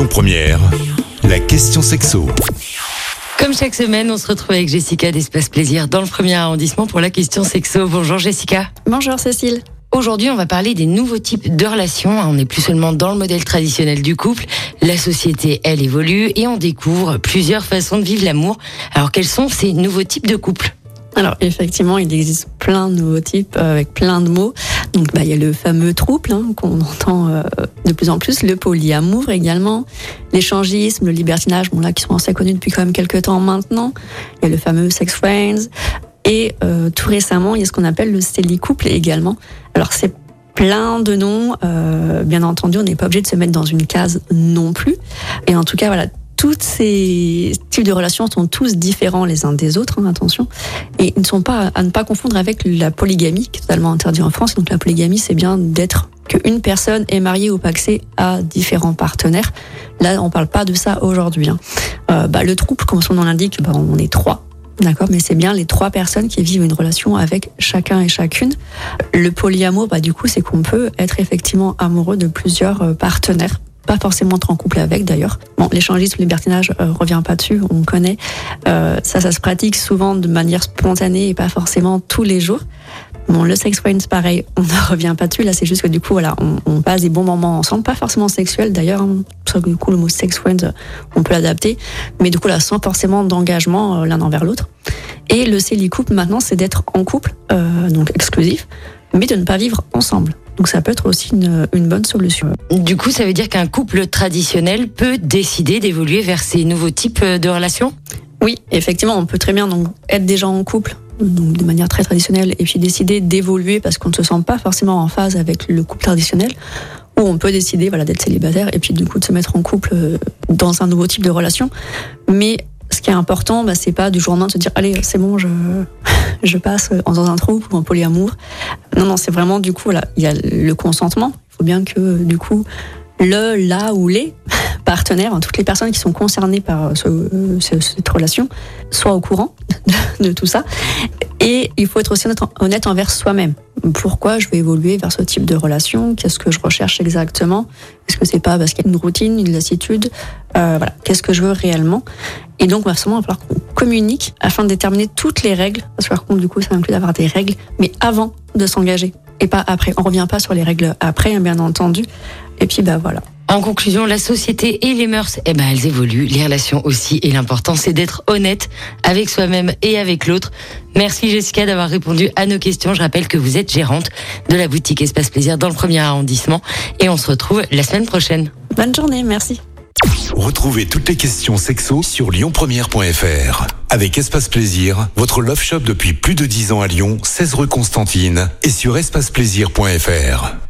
Lyon Première, la question sexo. Comme chaque semaine, on se retrouve avec Jessica d'Espace Plaisir dans le premier arrondissement pour la question sexo. Bonjour Jessica. Bonjour Cécile. Aujourd'hui, on va parler des nouveaux types de relations. On n'est plus seulement dans le modèle traditionnel du couple. La société, elle évolue et on découvre plusieurs façons de vivre l'amour. Alors, quels sont ces nouveaux types de couples Alors effectivement, il existe plein de nouveaux types euh, avec plein de mots. Donc bah, il y a le fameux trouble hein, qu'on entend euh, de plus en plus, le polyamour également, l'échangisme, le libertinage, bon là qui sont assez connus depuis quand même quelques temps maintenant. Il y a le fameux sex friends et euh, tout récemment il y a ce qu'on appelle le steli couple également. Alors c'est plein de noms. euh, bien entendu, on n'est pas obligé de se mettre dans une case non plus. Et en tout cas, voilà, toutes ces types de relations sont tous différents les uns des autres, hein, attention, et ne sont pas à ne pas confondre avec la polygamie, qui est totalement interdite en France. Donc la polygamie, c'est bien d'être qu'une personne est mariée ou paxée à différents partenaires. Là, on parle pas de ça aujourd'hui. hein. Euh, bah, le trouble, comme son nom l'indique, bah, on est trois. D'accord, mais c'est bien les trois personnes qui vivent une relation avec chacun et chacune. Le polyamour, bah, du coup, c'est qu'on peut être effectivement amoureux de plusieurs euh, partenaires. Pas forcément être en couple avec d'ailleurs. Bon, l'échangisme, le libertinage, euh, revient pas dessus, on connaît. Euh, ça, ça se pratique souvent de manière spontanée et pas forcément tous les jours. Bon, le sex friends, pareil, on ne revient pas dessus. Là, c'est juste que du coup, voilà, on, passe des bons moments ensemble, pas forcément sexuels d'ailleurs. hein. Du coup, le mot sex friends, euh, on peut l'adapter, mais du coup, là, sans forcément d'engagement l'un envers l'autre. Et le couple, maintenant, c'est d'être en couple, donc exclusif, mais de ne pas vivre ensemble. Donc ça peut être aussi une, une bonne solution. Du coup, ça veut dire qu'un couple traditionnel peut décider d'évoluer vers ces nouveaux types de relations? Oui, effectivement, on peut très bien donc être déjà en couple, donc de manière très traditionnelle, et puis décider d'évoluer parce qu'on ne se sent pas forcément en phase avec le couple traditionnel. Ou on peut décider voilà d'être célibataire et puis du coup de se mettre en couple euh, dans un nouveau type de relation. Mais ce qui est important, bah, c'est pas du jour au lendemain de se dire allez c'est bon je je passe dans un trouble ou en polyamour. Non non c'est vraiment du coup il y a le consentement. Il faut bien que du coup le là ou les partenaires, hein, toutes les personnes qui sont concernées par ce- ce- cette relation soient au courant de, tout ça. Et il faut être aussi honnête, envers soi-même. Pourquoi je vais évoluer vers ce type de relation? Qu'est-ce que je recherche exactement? Est-ce que c'est pas parce qu'il y a une routine, une lassitude? Euh, Voilà, qu'est-ce que je veux réellement? Et donc, il va falloir qu'on communique afin de déterminer toutes les règles. Parce que par contre, du coup, ça inclut d'avoir des règles, mais avant de s'engager et pas après. On revient pas sur les règles après, hein, bien entendu. Et puis, bah voilà. En conclusion, la société et les mœurs, eh ben, elles évoluent, les relations aussi, et l'important, c'est d'être honnête avec soi-même et avec l'autre. Merci Jessica d'avoir répondu à nos questions. Je rappelle que vous êtes gérante de la boutique Espace Plaisir dans le premier arrondissement, et on se retrouve la semaine prochaine. Bonne journée, merci. Retrouvez toutes les questions sexo sur lyonpremière.fr. Avec Espace Plaisir, votre love shop depuis plus de 10 ans à Lyon, 16 rue Constantine et sur espaceplaisir.fr.